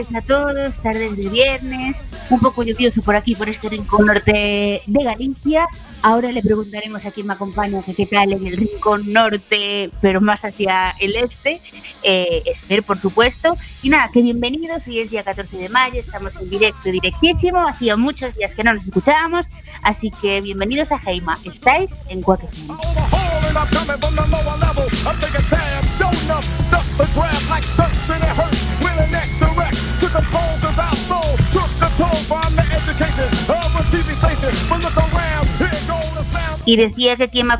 tardes a todos, tardes de viernes, un poco lluvioso por aquí, por este rincón norte de Galicia. Ahora le preguntaremos a quien me acompaña que qué tal en el rincón norte, pero más hacia el este, eh, Esther, por supuesto. Y nada, que bienvenidos, hoy es día 14 de mayo, estamos en directo, directísimo, hacía muchos días que no nos escuchábamos, así que bienvenidos a Jaima, estáis en Cuaque was the pole, cause took the toll from the education of a TV station. But look around, here go the sound. Y decía que quien me.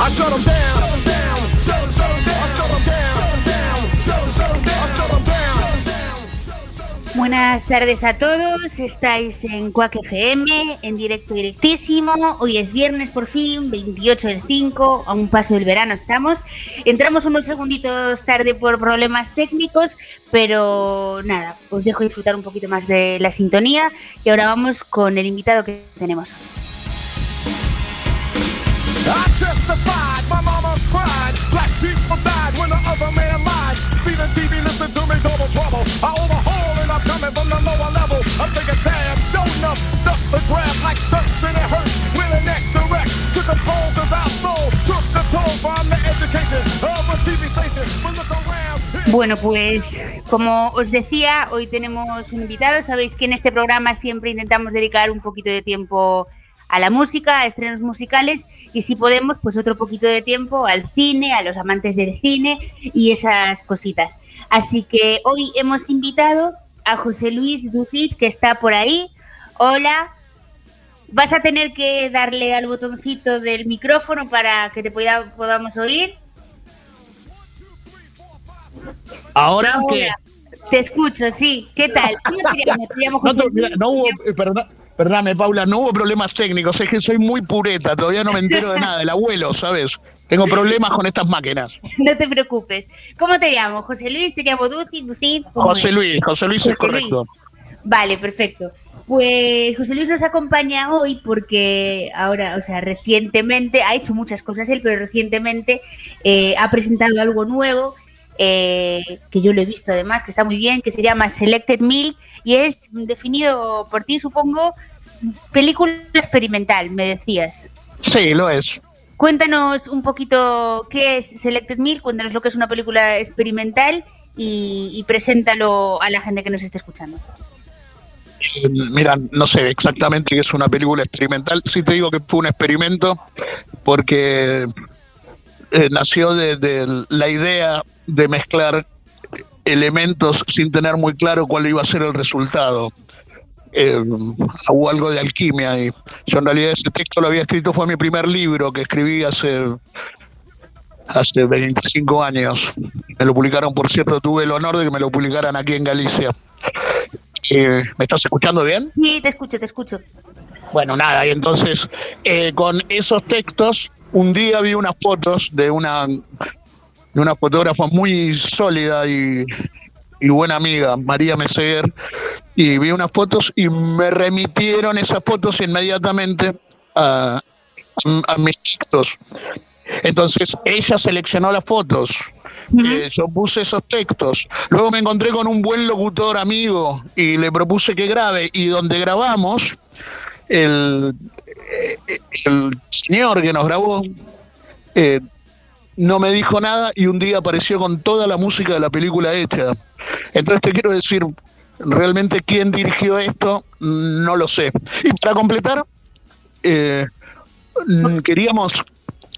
I shut them down. Buenas tardes a todos, estáis en Quack FM, en directo directísimo. Hoy es viernes por fin, 28 del 5, a un paso del verano estamos. Entramos unos segunditos tarde por problemas técnicos, pero nada, os dejo disfrutar un poquito más de la sintonía y ahora vamos con el invitado que tenemos hoy. When the the the lower level. I'm taking tab, show enough stuff to grab like shirts and it hurts. Really neck direct to the pole, cause our soul took the toll from the education of a TV station. But look around. Bueno, pues como os decía, hoy tenemos un invitado. Sabéis que en este programa siempre intentamos dedicar un poquito de tiempo a la música, a estrenos musicales y si podemos, pues otro poquito de tiempo al cine, a los amantes del cine y esas cositas. Así que hoy hemos invitado a José Luis Ducit, que está por ahí. Hola. Vas a tener que darle al botoncito del micrófono para que te podamos oír. Ahora, Te escucho, sí. ¿Qué tal? ¿Cómo te llamo? José no, hubo, Perdóname, Paula, no hubo problemas técnicos, es que soy muy pureta, todavía no me entero de nada, el abuelo, ¿sabes? Tengo problemas con estas máquinas. No te preocupes. ¿Cómo te llamo? ¿José Luis? ¿Te llamo Duci? Duci José Luis, José Luis es correcto. Vale, perfecto. Pues José Luis nos acompaña hoy porque ahora, o sea, recientemente, ha hecho muchas cosas él, pero recientemente eh, ha presentado algo nuevo eh, que yo lo he visto además, que está muy bien, que se llama Selected Milk y es definido por ti, supongo, película experimental, me decías. Sí, lo es. Cuéntanos un poquito qué es Selected Milk, cuéntanos lo que es una película experimental y, preséntalo a la gente que nos esté escuchando. Eh, mira, no sé exactamente qué es una película experimental. Sí te digo que fue un experimento porque eh, nació de, la idea de mezclar elementos sin tener muy claro cuál iba a ser el resultado. Eh, hubo algo de alquimia y yo en realidad ese texto lo había escrito, fue mi primer libro que escribí hace, hace 25 años. Me lo publicaron, por cierto, tuve el honor de que me lo publicaran aquí en Galicia. Eh, ¿Me estás escuchando bien? Sí, te escucho, te escucho. Bueno, nada, y entonces con esos textos un día vi unas fotos de una, de una fotógrafa muy sólida y, buena amiga, María Meseguer, y vi unas fotos y me remitieron esas fotos inmediatamente a, mis textos. Entonces ella seleccionó las fotos, eh, yo puse esos textos, luego me encontré con un buen locutor amigo y le propuse que grabe y donde grabamos, el, el señor que nos grabó eh, no me dijo nada y un día apareció con toda la música de la película hecha. Entonces te quiero decir, realmente quién dirigió esto, no lo sé. Y para completar, eh, queríamos,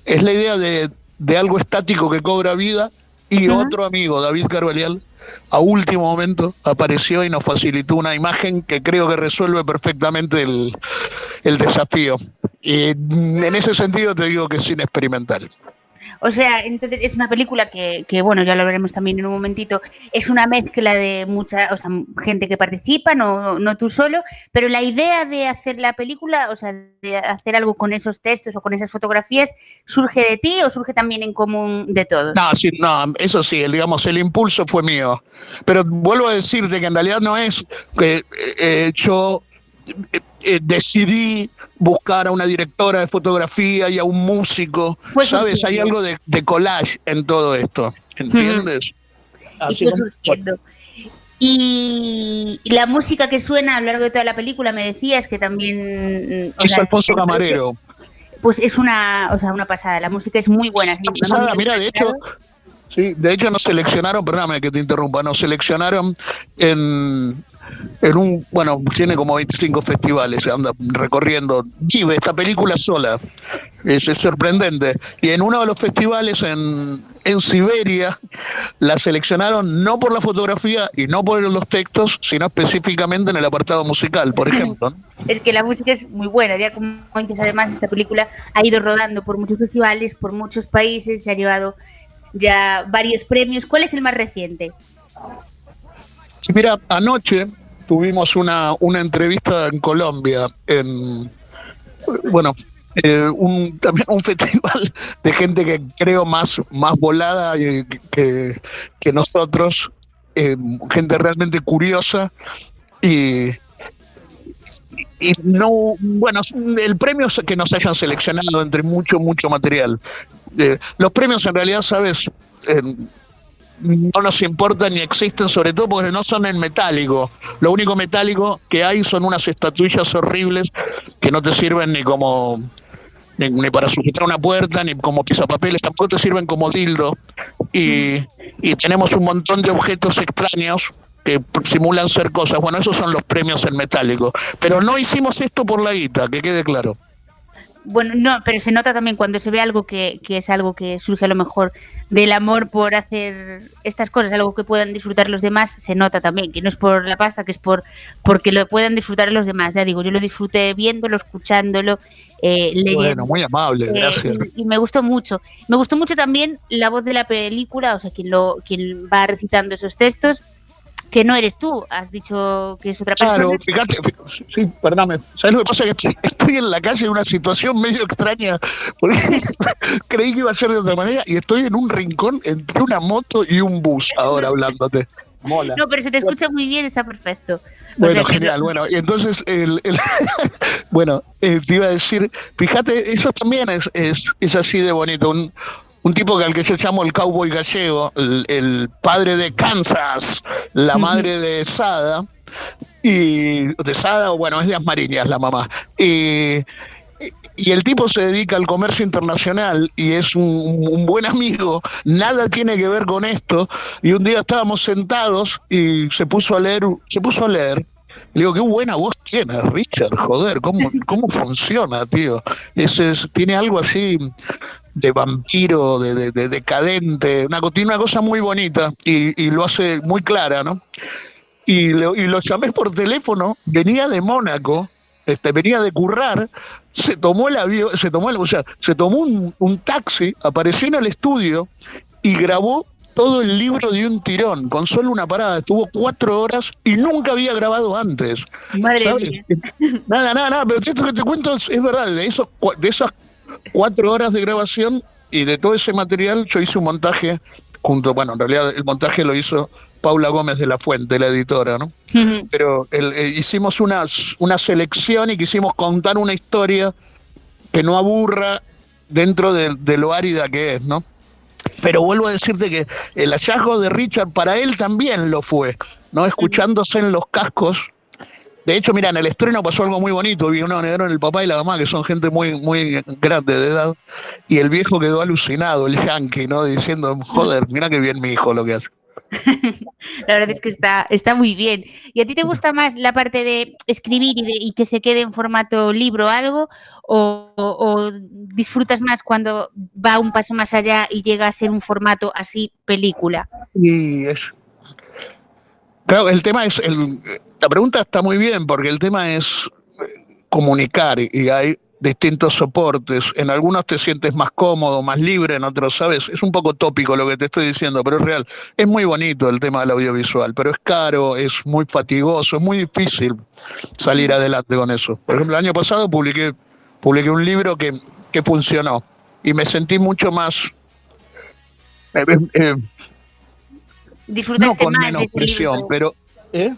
es la idea de, de, algo estático que cobra vida y otro amigo, David Carvalial, a último momento apareció y nos facilitó una imagen que creo que resuelve perfectamente el, el desafío. Y en ese sentido te digo que es inexperimental. O sea, es una película que, que, bueno, ya lo veremos también en un momentito, es una mezcla de mucha, o sea, gente que participa, no, no tú solo, pero la idea de hacer la película, o sea, de hacer algo con esos textos o con esas fotografías, ¿surge de ti o surge también en común de todos? No, sí, no, eso sí, digamos, el impulso fue mío. Pero vuelvo a decirte que en realidad no es que eh, yo eh, eh, decidí buscar a una directora de fotografía y a un músico. ¿Sabes? Hay algo de, collage en todo esto. ¿Entiendes? fue surgiendo. Y la música que suena a lo largo de toda la película, me decías que también. Es Alfonso Camarero. Pues es una, o sea, una pasada. La música es muy buena. pasada, mira, de hecho, Sí, de hecho nos seleccionaron, perdóname que te interrumpa, nos seleccionaron en, en un, bueno, tiene como 25 festivales, se anda recorriendo, vive esta película sola, es, sorprendente. Y en uno de los festivales en, en Siberia la seleccionaron no por la fotografía y no por los textos, sino específicamente en el apartado musical, por ejemplo. Es que la música es muy buena, ya como además esta película ha ido rodando por muchos festivales, por muchos países, se ha llevado ya varios premios. ¿Cuál es el más reciente? Mira, anoche tuvimos una, una entrevista en Colombia, en, bueno, eh, un, también un festival de gente que creo más, más volada que, que nosotros, eh, gente realmente curiosa y, y no, bueno, el premio es que nos hayan seleccionado entre mucho, mucho material. Eh, los premios en realidad, sabes, no nos importan ni existen, sobre todo porque no son en metálico. Lo único metálico que hay son unas estatuillas horribles que no te sirven ni como ni, para sujetar una puerta, ni como pisapapeles, tampoco te sirven como dildo. Y, y tenemos un montón de objetos extraños que simulan ser cosas. Bueno, esos son los premios en metálico. Pero no hicimos esto por la guita, que quede claro. Bueno, no, pero se nota también cuando se ve algo que, que, es algo que surge a lo mejor del amor por hacer estas cosas, algo que puedan disfrutar los demás, se nota también, que no es por la pasta, que es por porque lo puedan disfrutar los demás. Ya digo, yo lo disfruté viéndolo, escuchándolo, eh, leyendo. Bueno, muy amable, eh, gracias. y, me gustó mucho. Me gustó mucho también la voz de la película, o sea, quien, lo, quien va recitando esos textos que no eres tú, has dicho que es otra persona. Claro, fíjate, sí, perdóname. ¿Sabes lo que pasa? Que estoy en la calle en una situación medio extraña, porque creí que iba a ser de otra manera y estoy en un rincón entre una moto y un bus ahora hablándote. Mola. No, pero se te escucha muy bien, está perfecto. bueno, genial, bueno, y entonces, el, bueno, eh, te iba a decir, fíjate, eso también es, es, es así de bonito, un, un tipo que al que yo llamo el cowboy gallego, el, padre de Kansas, la madre de Sada, y de Sada, bueno, es de Asmariñas la mamá. Y, y el tipo se dedica al comercio internacional y es un, buen amigo, nada tiene que ver con esto. Y un día estábamos sentados y se puso a leer, se puso a leer. Le digo, qué buena voz tiene Richard, joder, ¿cómo, cómo funciona, tío? Ese tiene algo así de vampiro, de, decadente, una, una cosa muy bonita y, lo hace muy clara, ¿no? Y lo, y lo llamé por teléfono, venía de Mónaco, este, venía de currar, se tomó el avión, se tomó, o sea, se tomó un, un taxi, apareció en el estudio y grabó todo el libro de un tirón, con solo una parada. Estuvo cuatro horas y nunca había grabado antes. Madre mía. Nada, nada, nada, pero esto que te cuento es, verdad. De, esos, de esas cuatro horas de grabación y de todo ese material yo hice un montaje junto, bueno, en realidad el montaje lo hizo Paula Gómez de la Fuente, la editora, ¿no? Pero eh, hicimos una, una selección y quisimos contar una historia que no aburra dentro de, lo árida que es, ¿no? Pero vuelvo a decirte que el hallazgo de Richard para él también lo fue, ¿no? Escuchándose en los cascos de hecho, mira, en el estreno pasó algo muy bonito. Vi uno en el papá y la mamá, que son gente muy, muy grande de edad. Y el viejo quedó alucinado, el yankee, ¿no? Diciendo, joder, mira qué bien mi hijo lo que hace. la verdad es que está, está muy bien. ¿Y a ti te gusta más la parte de escribir y, que se quede en formato libro algo? O, disfrutas más cuando va un paso más allá y llega a ser un formato así película? Y es. Claro, el tema es el, la pregunta está muy bien porque el tema es comunicar y hay distintos soportes. En algunos te sientes más cómodo, más libre, en otros, ¿sabes? Es un poco tópico lo que te estoy diciendo, pero es real. Es muy bonito el tema del audiovisual, pero es caro, es muy fatigoso, es muy difícil salir adelante con eso. Por ejemplo, el año pasado publiqué, publiqué un libro que, que funcionó y me sentí mucho más... Eh, eh, eh no con menos presión, pero... ¿eh?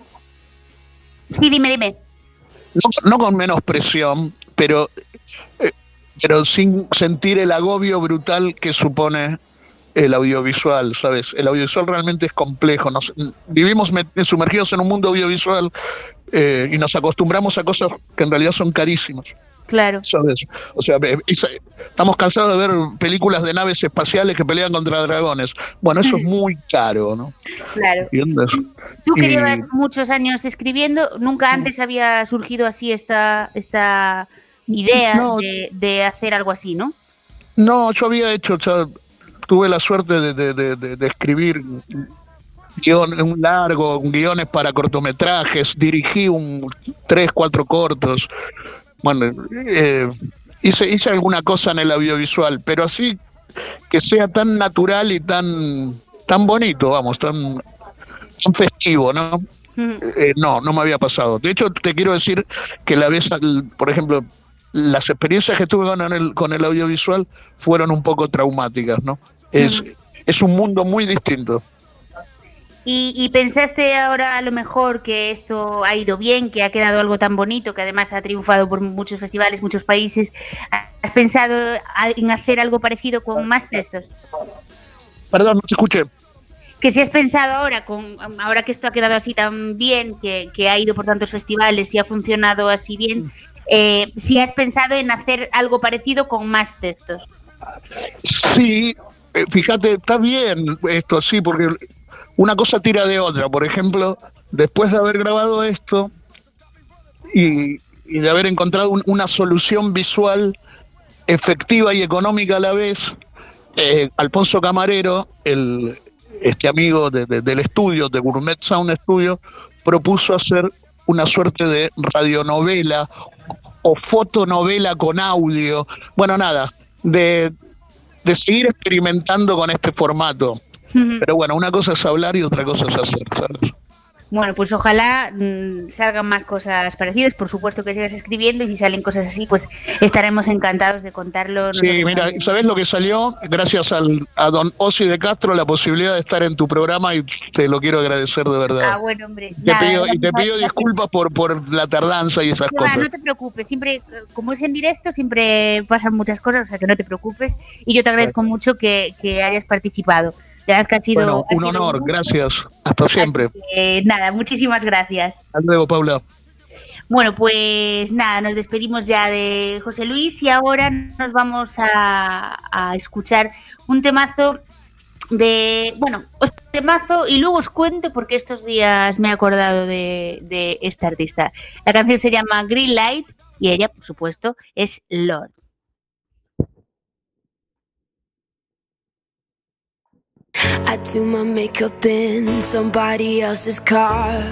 Sí, dime, dime. No, no, con menos presión, pero pero sin sentir el agobio brutal que supone el audiovisual, ¿sabes? El audiovisual realmente es complejo. Nos, vivimos sumergidos en un mundo audiovisual eh, y nos acostumbramos a cosas que en realidad son carísimas. Claro. ¿Sabes? O sea, estamos cansados de ver películas de naves espaciales que pelean contra dragones. Bueno, eso es muy caro, ¿no? Claro. Tú que llevas muchos años escribiendo, ¿nunca antes había surgido así esta, esta idea de, hacer algo así, ¿no? No, yo había hecho, tuve la suerte de, escribir un largo, guiones para cortometrajes, dirigí un tres, cuatro cortos. Bueno, eh, hice, hice alguna cosa en el audiovisual, pero así que sea tan natural y tan, tan bonito, vamos, tan, tan festivo, ¿no? Eh, no, no me había pasado. De hecho, te quiero decir que la vez, por ejemplo, las experiencias que tuve con el, con el audiovisual fueron un poco traumáticas, ¿no? Es, es un mundo muy distinto. ¿Y, pensaste ahora a lo mejor que esto ha ido bien, que ha quedado algo tan bonito, que además ha triunfado por muchos festivales, muchos países? ¿Has pensado en hacer algo parecido con más textos? Perdón, no te escuché. Que si has pensado ahora, con, ahora que esto ha quedado así tan bien, que, que ha ido por tantos festivales y ha funcionado así bien, eh, si has pensado en hacer algo parecido con más textos. Sí, eh, fíjate, está bien esto, sí, porque una cosa tira de otra. Por ejemplo, después de haber grabado esto y, de haber encontrado una solución visual efectiva y económica a la vez, eh, Alfonso Camarero, el, este amigo del estudio, de Gourmet Sound Studio, propuso hacer una suerte de radionovela o fotonovela con audio. Bueno, nada, de, de seguir experimentando con este formato. Pero bueno, una cosa es hablar y otra cosa es hacer, ¿sabes? Bueno, pues ojalá mm, salgan más cosas parecidas. Por supuesto que sigas escribiendo y si salen cosas así, pues estaremos encantados de contarlo. Sí, mira, ¿sabes lo que salió? Gracias al, a don Osi de Castro, la posibilidad de estar en tu programa y te lo quiero agradecer de verdad. Ah, bueno, hombre. y te pido disculpas por, por la tardanza y esas cosas. No te preocupes, siempre, como es en directo, siempre pasan muchas cosas, o sea que no te preocupes. Y yo te agradezco mucho que, que hayas participado. Ya que ha sido, un honor, gracias. Hasta siempre. nada, muchísimas gracias. Hasta luego, Paula. Bueno, pues nada, nos despedimos ya de José Luis y ahora nos vamos a, escuchar un temazo de, bueno, os temazo y luego os cuento porque estos días me he acordado de, de esta artista. La canción se llama Green Light y ella, por supuesto, es Lord. I do my makeup in somebody else's car.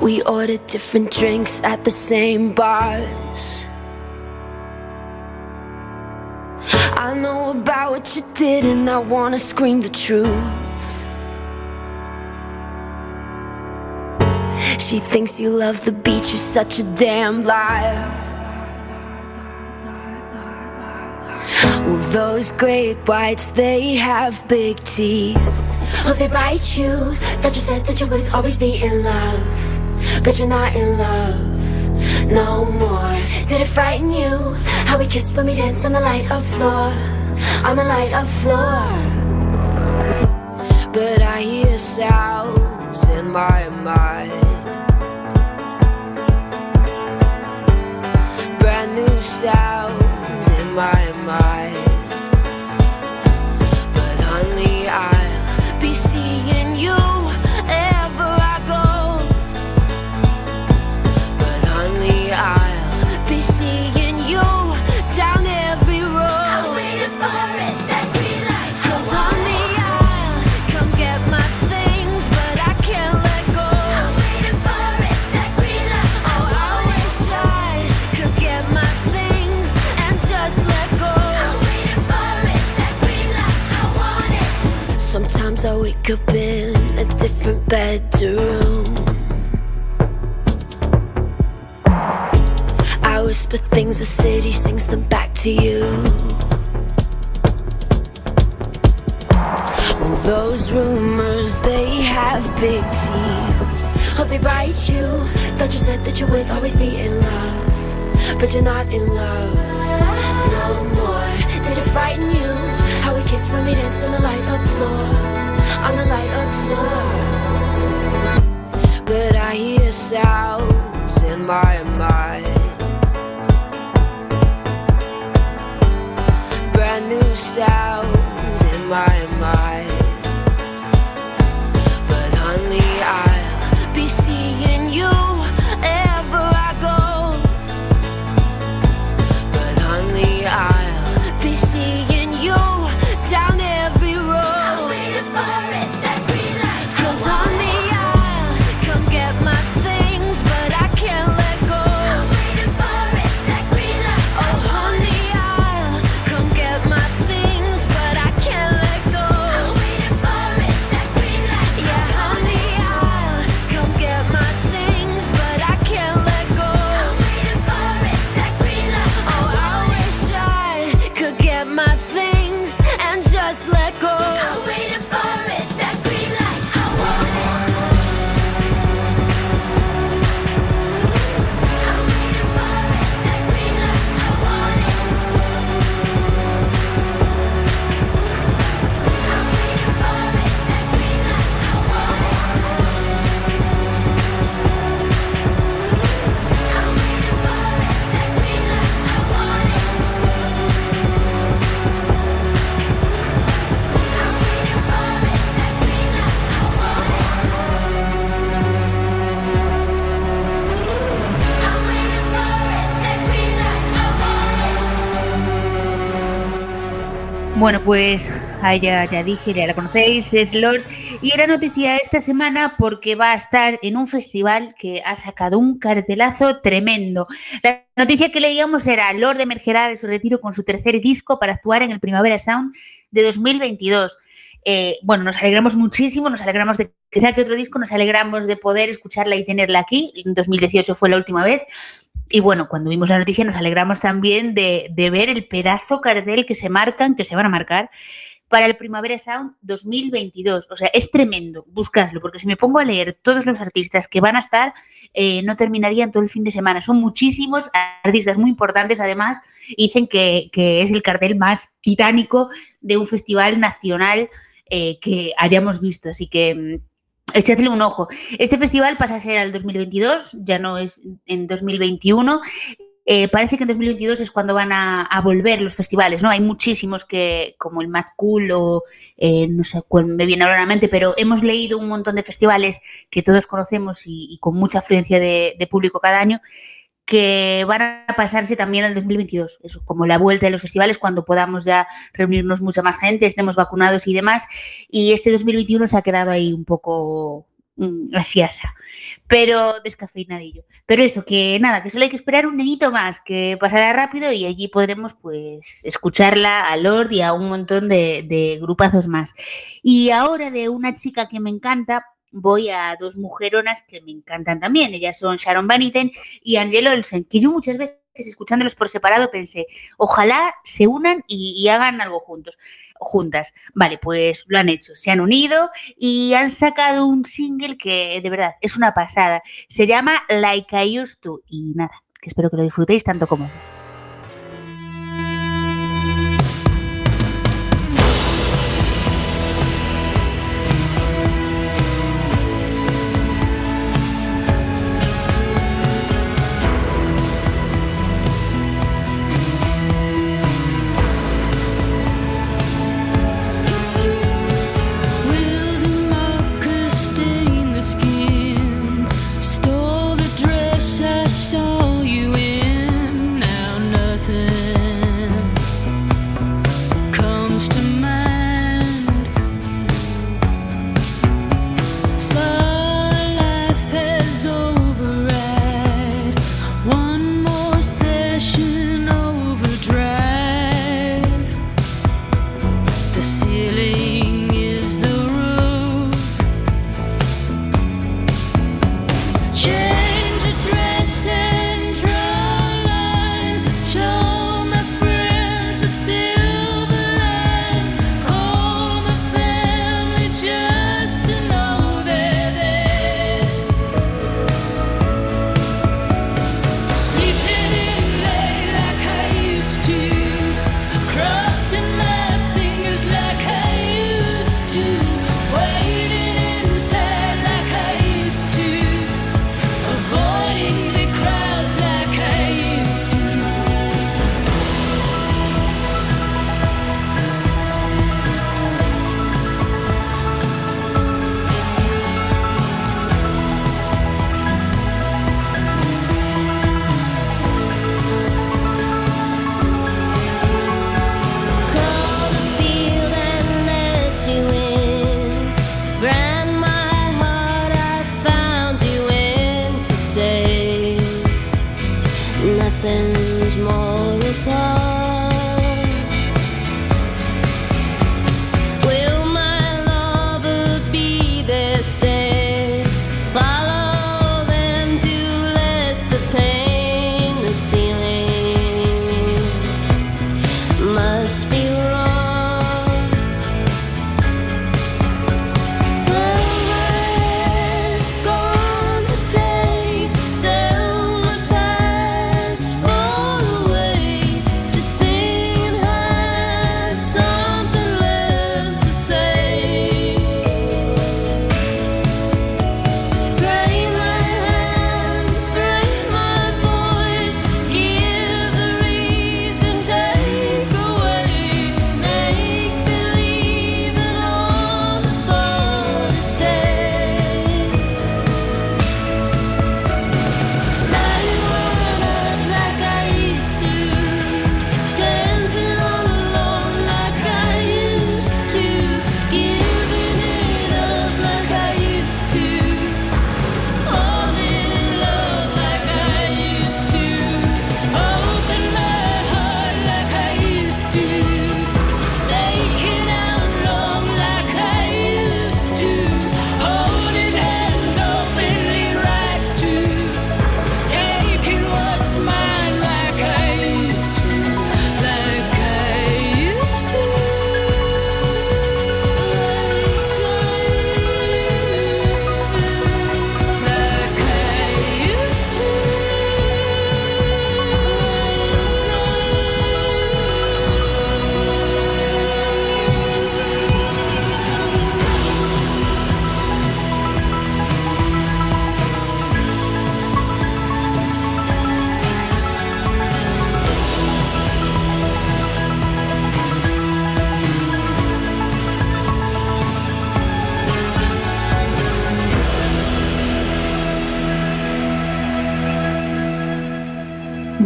We order different drinks at the same bars. I know about what you did, and I wanna scream the truth. She thinks you love the beach, you're such a damn liar. Well, those great whites, they have big teeth. Oh, they bite you. That you said that you would always be in love. But you're not in love no more. Did it frighten you? How we kissed when we danced on the light of floor. On the light of floor. But I hear sounds in my mind. Brand new sounds in my mind my so we could build a different bedroom. I whisper things, the city sings them back to you. Well, those rumors, they have big teeth. Hope they bite you. Thought you said that you would always be in love, but you're not in love no more. Did it frighten you? How we kissed when we danced on the light up floor, on the light up floor. But I hear sounds in my Bueno, pues ah, ya, ya dije, ya la conocéis, es Lord. Y era noticia esta semana porque va a estar en un festival que ha sacado un cartelazo tremendo. La noticia que leíamos era Lord emergerá de su retiro con su tercer disco para actuar en el Primavera Sound de 2022. Eh, bueno, nos alegramos muchísimo, nos alegramos de que saque otro disco, nos alegramos de poder escucharla y tenerla aquí. En 2018 fue la última vez. Y bueno, cuando vimos la noticia nos alegramos también de, ver el pedazo cartel que se marcan, que se van a marcar para el Primavera Sound 2022. O sea, es tremendo, buscadlo, porque si me pongo a leer todos los artistas que van a estar, eh, no terminarían todo el fin de semana. Son muchísimos artistas muy importantes, además, dicen que, que es el cartel más titánico de un festival nacional eh, que hayamos visto. Así que mm, echadle un ojo. Este festival pasa a ser al 2022, ya no es en 2021. Eh, parece que en 2022 es cuando van a, volver los festivales, ¿no? Hay muchísimos que, como el Mad Cool o eh, no sé cuál me viene ahora a la mente, pero hemos leído un montón de festivales que todos conocemos y, con mucha afluencia de, público cada año que van a pasarse también al 2022, eso, como la vuelta de los festivales, cuando podamos ya reunirnos mucha más gente, estemos vacunados y demás. Y este 2021 se ha quedado ahí un poco mm, así asa, pero descafeinadillo. Pero eso, que nada, que solo hay que esperar un nenito más, que pasará rápido y allí podremos pues escucharla a Lord y a un montón de, de grupazos más. Y ahora de una chica que me encanta, voy a dos mujeronas que me encantan también. Ellas son Sharon Van Etten y Angela Olsen, que yo muchas veces escuchándolos por separado pensé, ojalá se unan y, hagan algo juntos, juntas. Vale, pues lo han hecho, se han unido y han sacado un single que de verdad es una pasada. Se llama Like I Used To y nada, que espero que lo disfrutéis tanto como.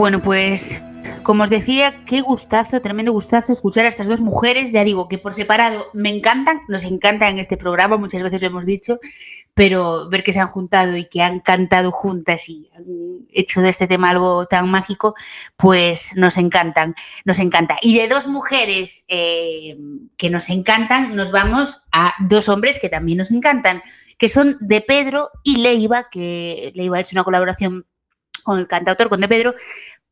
Bueno, pues como os decía, qué gustazo, tremendo gustazo escuchar a estas dos mujeres. Ya digo que por separado me encantan, nos encantan en este programa, muchas veces lo hemos dicho, pero ver que se han juntado y que han cantado juntas y han hecho de este tema algo tan mágico, pues nos encantan, nos encanta. Y de dos mujeres eh, que nos encantan, nos vamos a dos hombres que también nos encantan, que son de Pedro y Leiva, que Leiva ha hecho una colaboración con el cantautor, con De Pedro,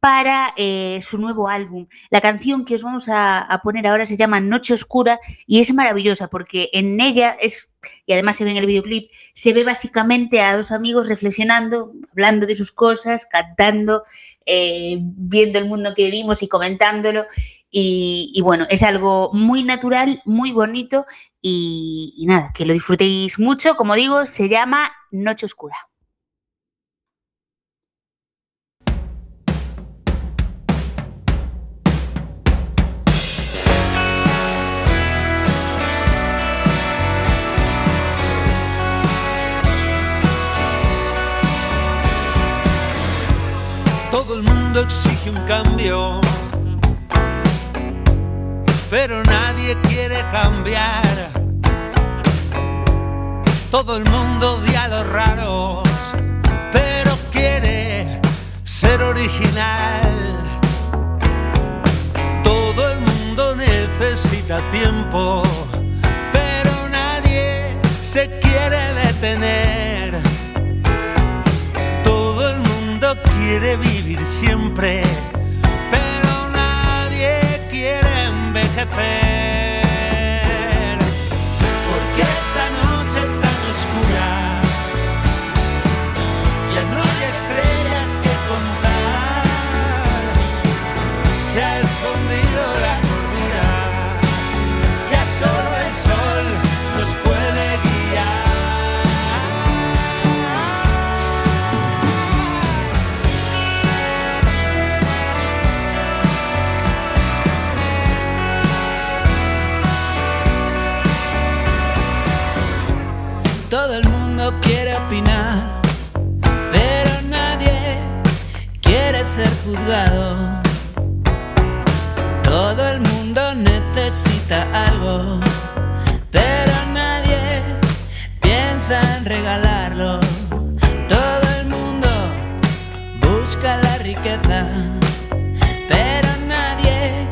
para eh, su nuevo álbum. La canción que os vamos a, poner ahora se llama Noche Oscura y es maravillosa porque en ella es, y además se ve en el videoclip, se ve básicamente a dos amigos reflexionando, hablando de sus cosas, cantando, eh, viendo el mundo que vivimos y comentándolo. Y, bueno, es algo muy natural, muy bonito y nada, que lo disfrutéis mucho. Como digo, se llama Noche Oscura. Exige un cambio, pero nadie quiere cambiar. Todo el mundo odia a los raros, pero quiere ser original. Todo el mundo necesita tiempo, pero nadie se quiere detener. Todo el mundo quiere vivir siempre, pero nadie quiere envejecer. Ser juzgado. Todo el mundo necesita algo, pero nadie piensa en regalarlo. Todo el mundo busca la riqueza, pero nadie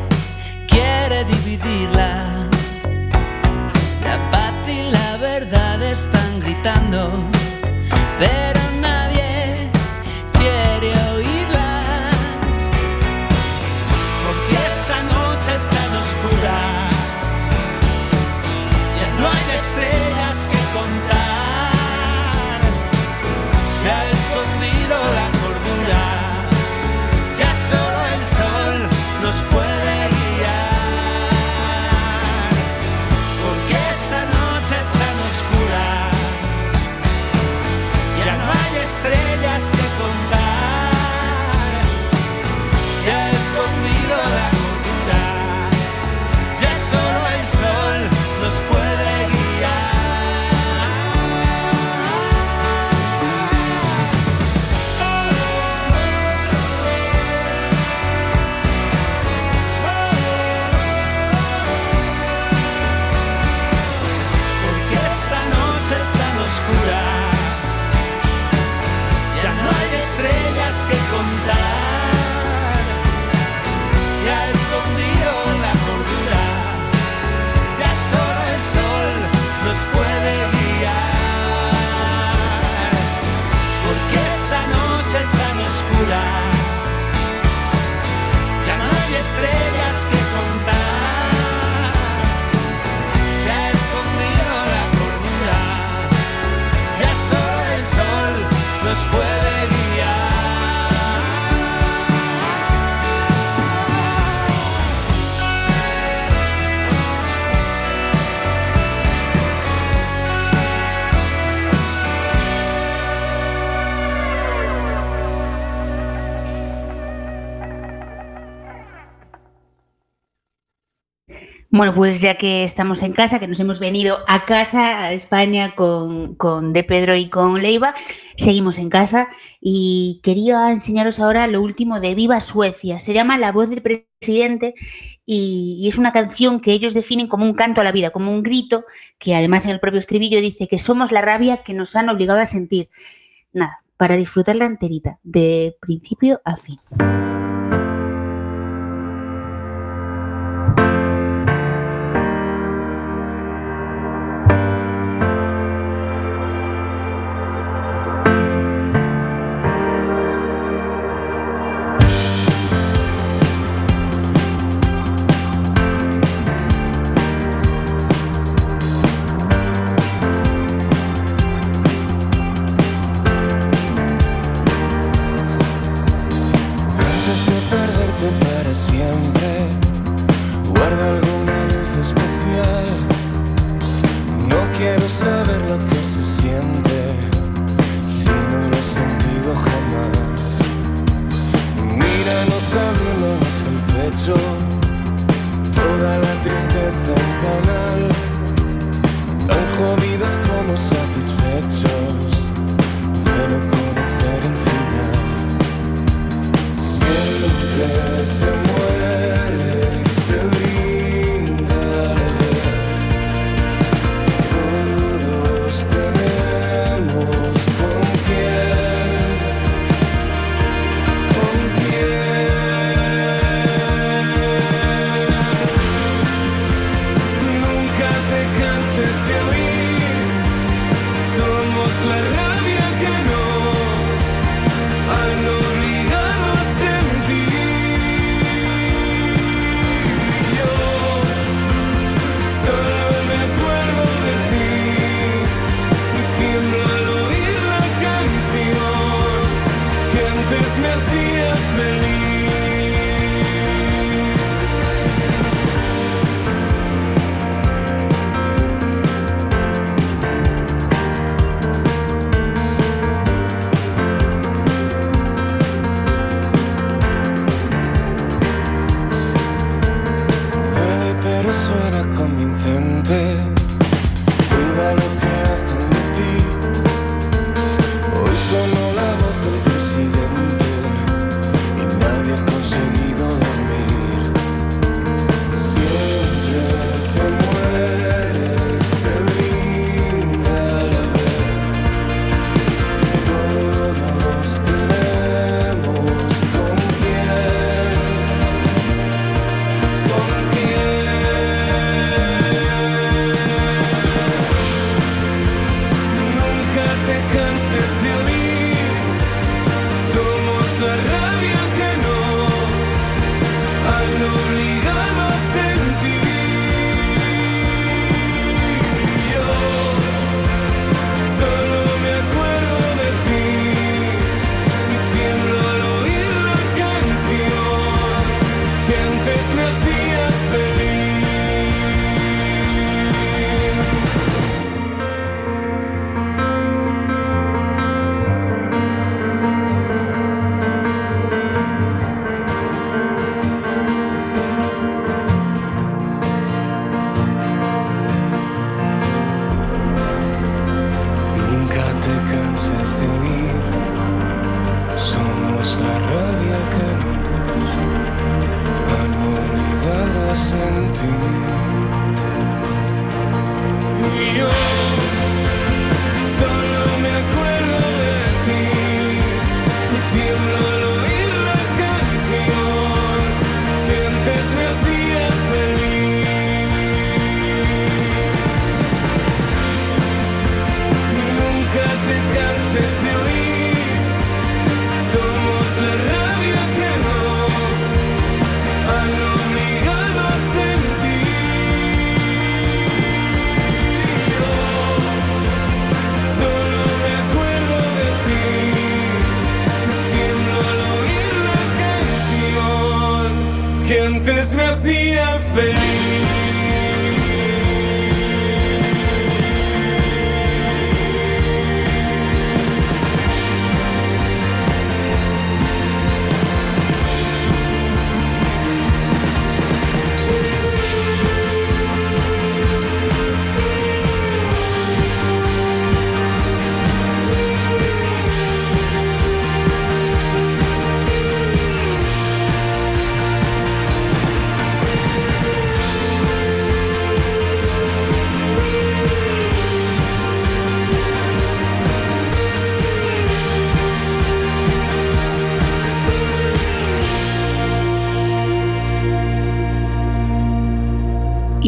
quiere dividirla. La paz y la verdad están gritando, pero Bueno, pues ya que estamos en casa, que nos hemos venido a casa, a España, con, con De Pedro y con Leiva, seguimos en casa y quería enseñaros ahora lo último de Viva Suecia. Se llama La voz del presidente y, y, es una canción que ellos definen como un canto a la vida, como un grito, que además en el propio estribillo dice que somos la rabia que nos han obligado a sentir. Nada, para disfrutarla enterita, de principio a fin.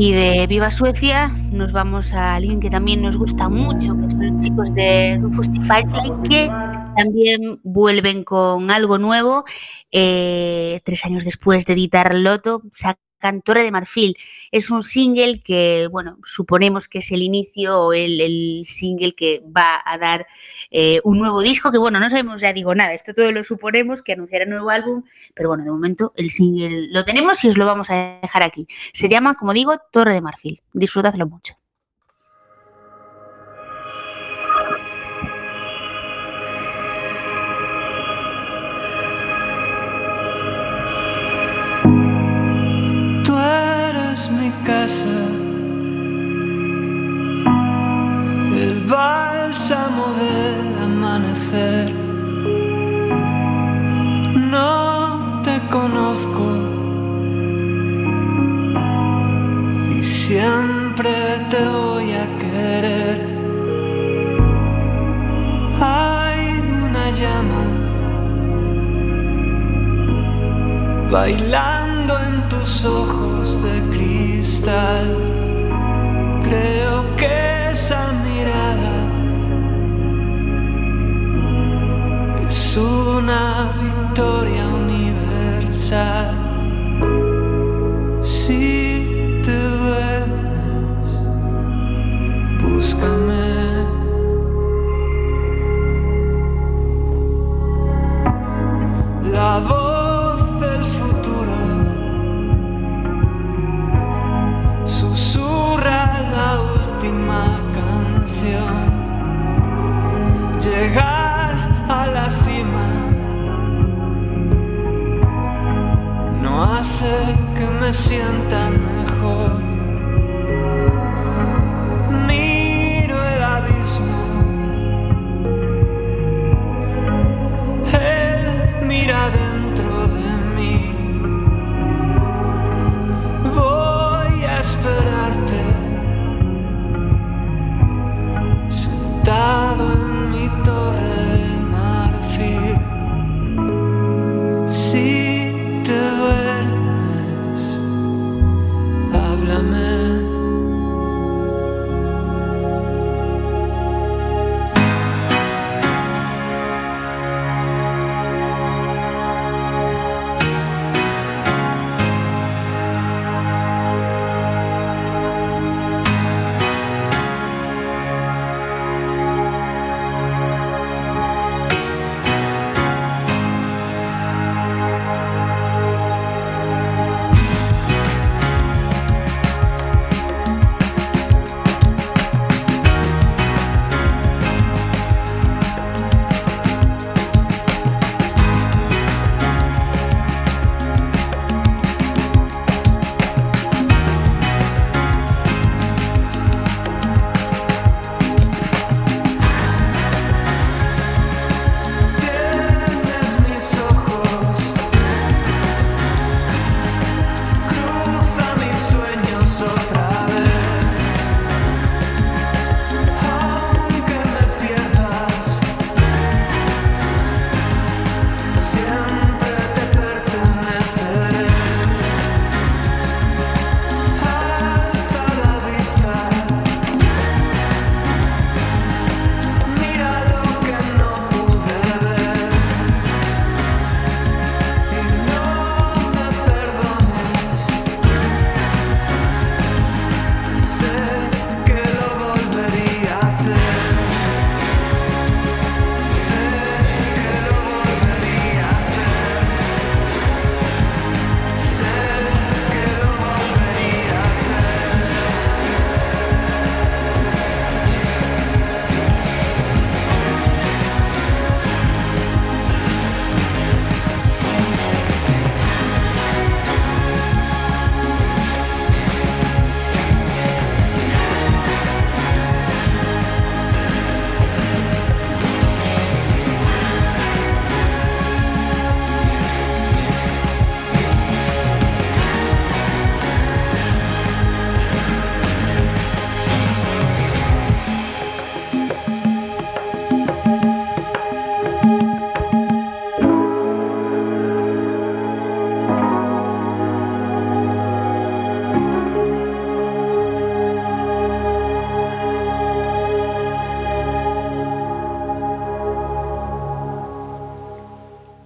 Y de Viva Suecia nos vamos a alguien que también nos gusta mucho, que son los chicos de Rufus. Firefly, que también vuelven con algo nuevo. Eh, tres años después de editar Loto, sacan Torre de Marfil. Es un single que, bueno, suponemos que es el inicio o el, el single que va a dar eh, un nuevo disco, que bueno, no sabemos, ya digo nada, esto todo lo suponemos, que anunciará un nuevo álbum, pero bueno, de momento el single lo tenemos y os lo vamos a dejar aquí. Se llama, como digo, Torre de Marfil. Disfrutadlo mucho. Casa, el bálsamo del amanecer. No te conozco y siempre te voy a querer. Hay una llama bailando en tus ojos Creo que esa mirada es una victoria universal.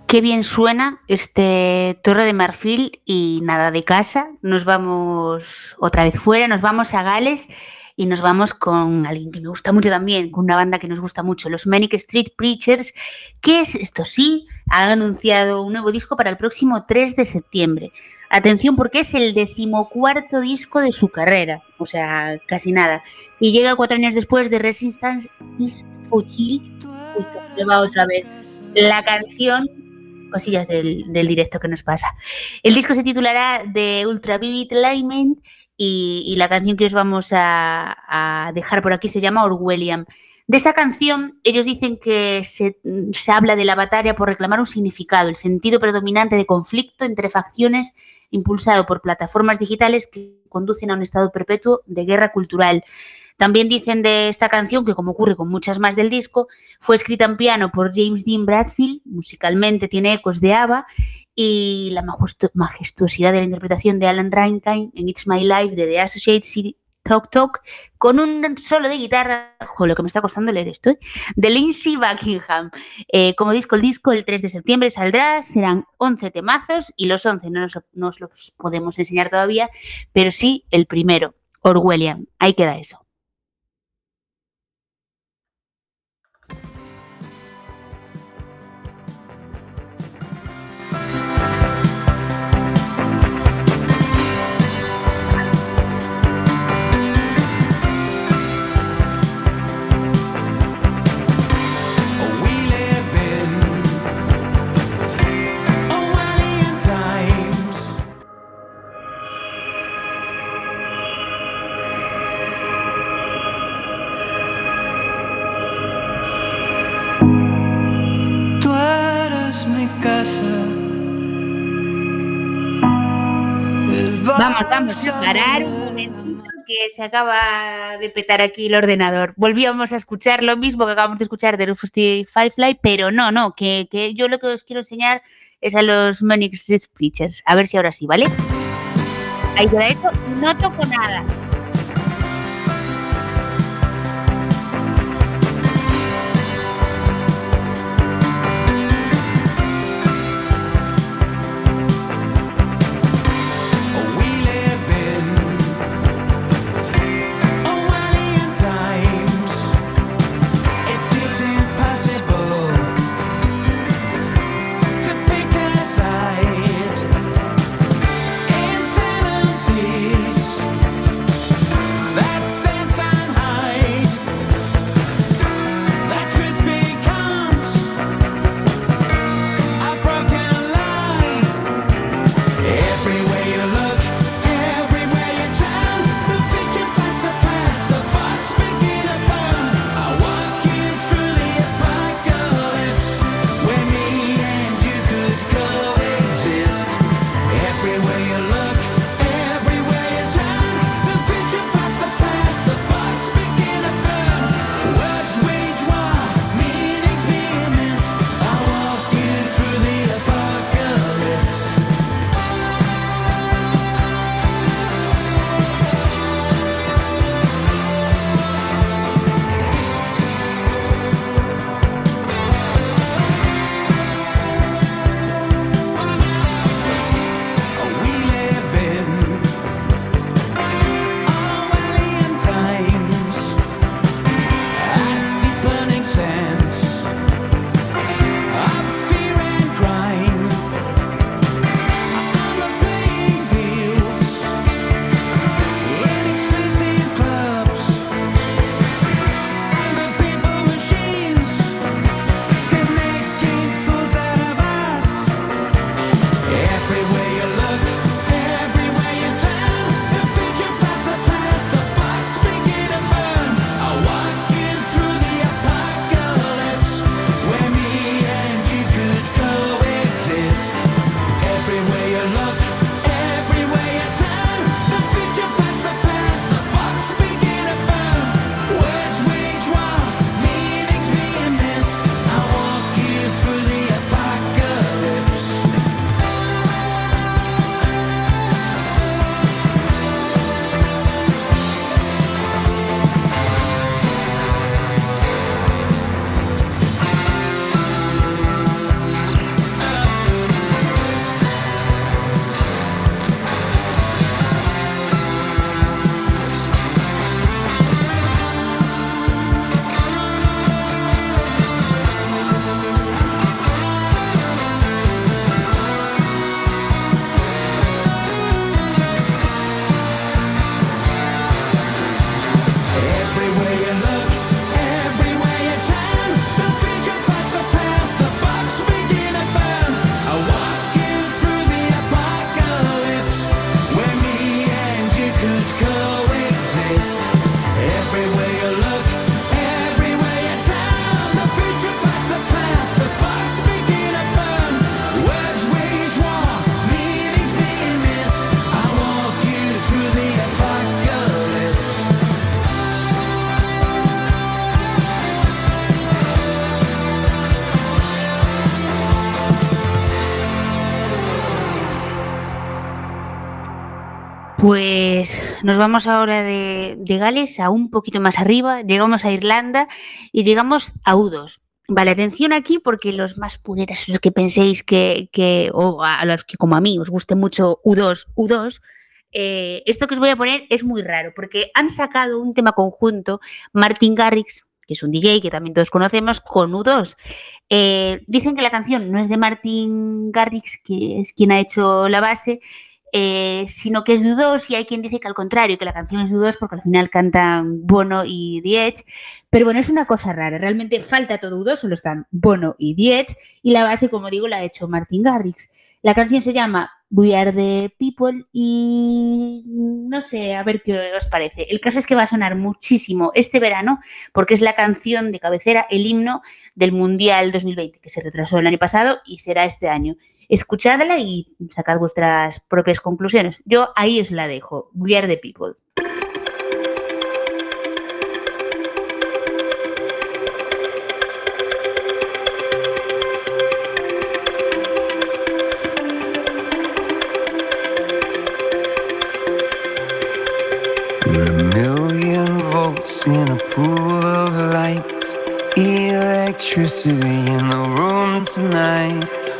Qué bien suena este Torre de Marfil y nada de casa. Nos vamos otra vez fuera, nos vamos a Gales y nos vamos con alguien que me gusta mucho también, con una banda que nos gusta mucho, los Manic Street Preachers, que es, esto sí, han anunciado un nuevo disco para el próximo 3 de septiembre. Atención porque es el decimocuarto disco de su carrera, o sea, casi nada. Y llega cuatro años después de Resistance is Futile. Que se me va otra vez la canción cosillas del, del directo que nos pasa. El disco se titulará The Ultra Vivid Lament y, la canción que os vamos a, a dejar por aquí se llama Orwellian. De esta canción, ellos dicen que se, se habla de la batalla por reclamar un significado, el sentido predominante de conflicto entre facciones impulsado por plataformas digitales que conducen a un estado perpetuo de guerra cultural. También dicen de esta canción, que como ocurre con muchas más del disco, fue escrita en piano por James Dean Bradfield, musicalmente tiene ecos de ABBA, y la majestu- majestuosidad de la interpretación de Alan Reinkind en It's My Life de The Associated City Talk Talk, con un solo de guitarra, jo, lo que me está costando leer esto, ¿eh? de Lindsey Buckingham. Eh, como disco, el disco el 3 de septiembre saldrá, serán 11 temazos y los 11 no nos, no os los podemos enseñar todavía, pero sí el primero, Orwellian. Ahí queda eso. Parar un momentito que se acaba de petar aquí el ordenador. Volvíamos a escuchar lo mismo que acabamos de escuchar de Rufus T. Firefly, pero no, no, que, que yo lo que os quiero enseñar es a los Manic Street Preachers. A ver si ahora sí, ¿vale? Ahí queda esto. No toco nada. Nos vamos ahora de, Gales a un poquito más arriba, llegamos a Irlanda y llegamos a U2. Vale, atención aquí porque los más puretas, los que penséis que, que- o a los que como a mí os guste mucho U2, U2, eh, esto que os voy a poner es muy raro porque han sacado un tema conjunto, Martin Garrix, que es un DJ que también todos conocemos, con U2. Eh, dicen que la canción no es de Martin Garrix, que es quien ha hecho la base, eh, sino que es U2 y hay quien dice que al contrario, que la canción es U2 porque al final cantan Bono y Edge. Pero bueno, es una cosa rara, realmente falta todo U2, solo están Bono y Edge y la base, como digo, la ha hecho Martin Garrix. La canción se llama We Are the People y no sé, a ver qué os parece. El caso es que va a sonar muchísimo este verano porque es la canción de cabecera, el himno del Mundial 2020, que se retrasó el año pasado y será este año. Escuchadla y sacad vuestras propias conclusiones. Yo ahí os la dejo. We Are the People. In a pool of. Electricity in the room tonight.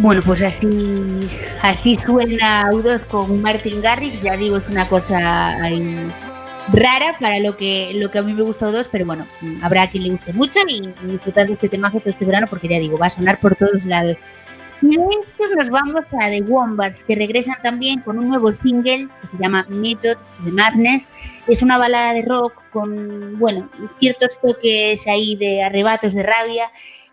Bueno, pues así, así suena U2 con Martin Garrix. Ya digo, es una cosa ahí rara para lo que, lo que a mí me gusta U2, pero bueno, habrá quien le guste mucho y disfrutar de este temazo todo este verano porque ya digo, va a sonar por todos lados. Y de estos nos vamos a The Wombats, que regresan también con un nuevo single que se llama Method the Madness. Es una balada de rock con, bueno, ciertos toques ahí de arrebatos de rabia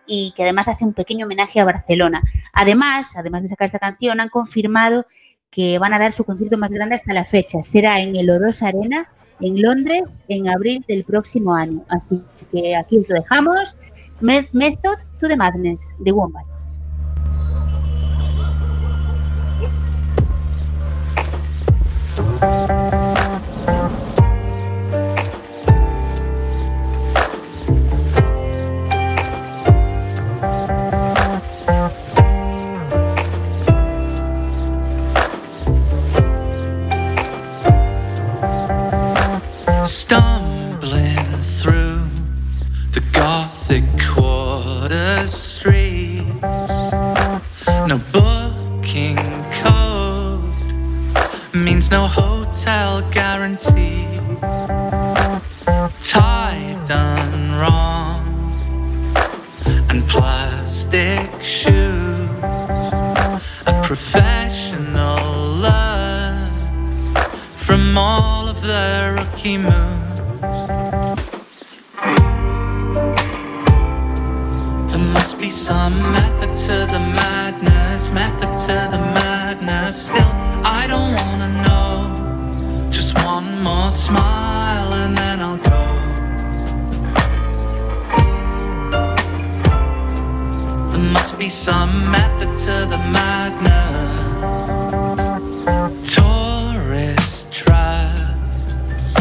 y que además hace un pequeño homenaje a Barcelona. Además, además de sacar esta canción, han confirmado que van a dar su concierto más grande hasta la fecha. Será en el O2 Arena, en Londres, en abril del próximo año. Así que aquí lo dejamos. Me- Method to the Madness, de Wombats. the quarter streets. No booking code means no hotel guarantee. Tie done wrong and plastic shoes. A professional learns from all of the rookie moves. Madness. Still, I don't wanna know. Just one more smile and then I'll go. There must be some method to the madness. Tourist traps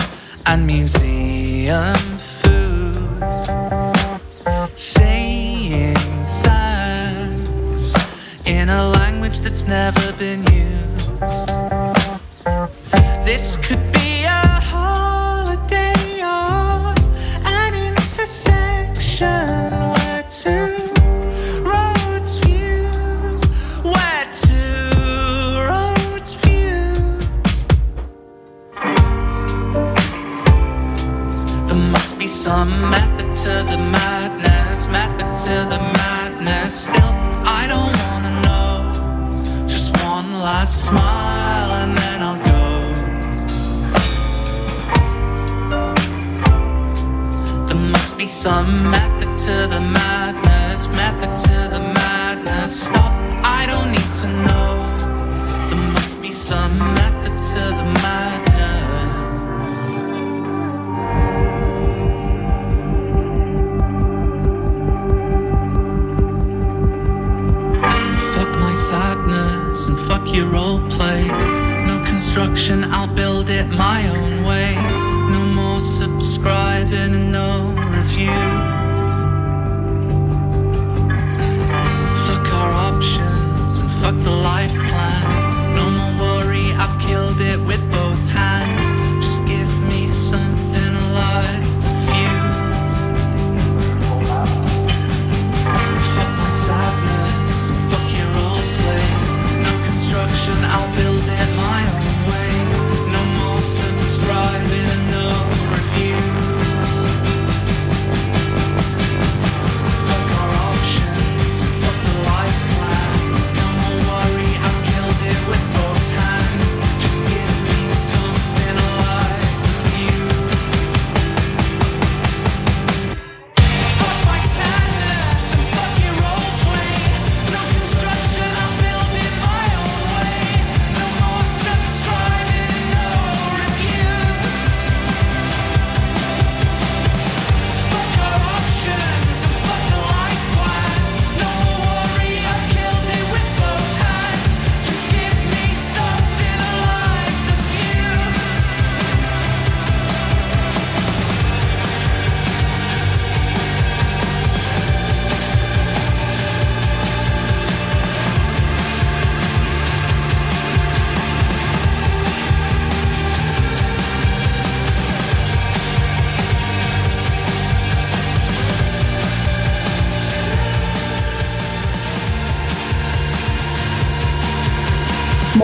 and museum food saying thanks in a language that's never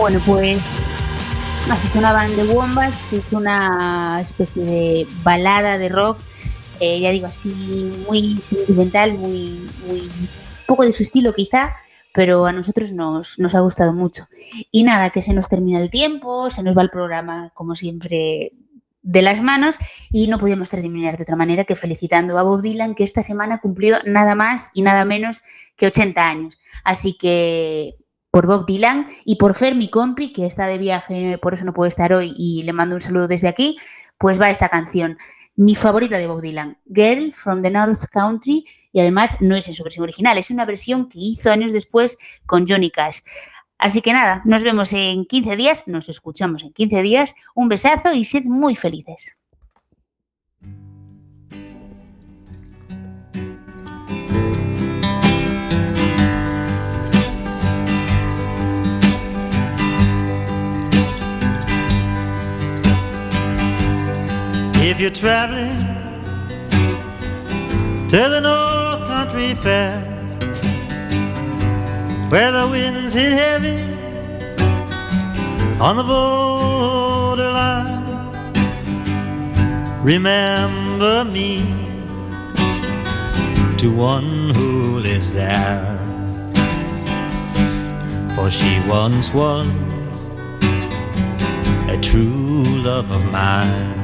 Bueno, pues así sonaban The Wombats, es una especie de balada de rock, eh, ya digo así, muy sentimental, muy, muy poco de su estilo quizá, pero a nosotros nos, nos ha gustado mucho. Y nada, que se nos termina el tiempo, se nos va el programa como siempre de las manos y no podíamos terminar de otra manera que felicitando a Bob Dylan que esta semana cumplió nada más y nada menos que 80 años. Así que por Bob Dylan y por Fer, mi compi, que está de viaje, por eso no puede estar hoy y le mando un saludo desde aquí, pues va esta canción. Mi favorita de Bob Dylan, Girl from the North Country, y además no es en su versión original, es una versión que hizo años después con Johnny Cash. Así que nada, nos vemos en 15 días, nos escuchamos en 15 días, un besazo y sed muy felices. If you're traveling to the North Country Fair, where the winds hit heavy on the borderline. Remember me to one who lives there, for she once was a true love of mine.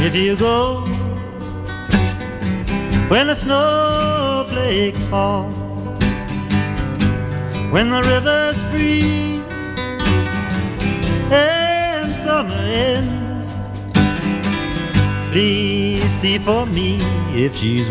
If you go when the snowflakes fall, when the rivers freeze and summer ends, please see for me if she's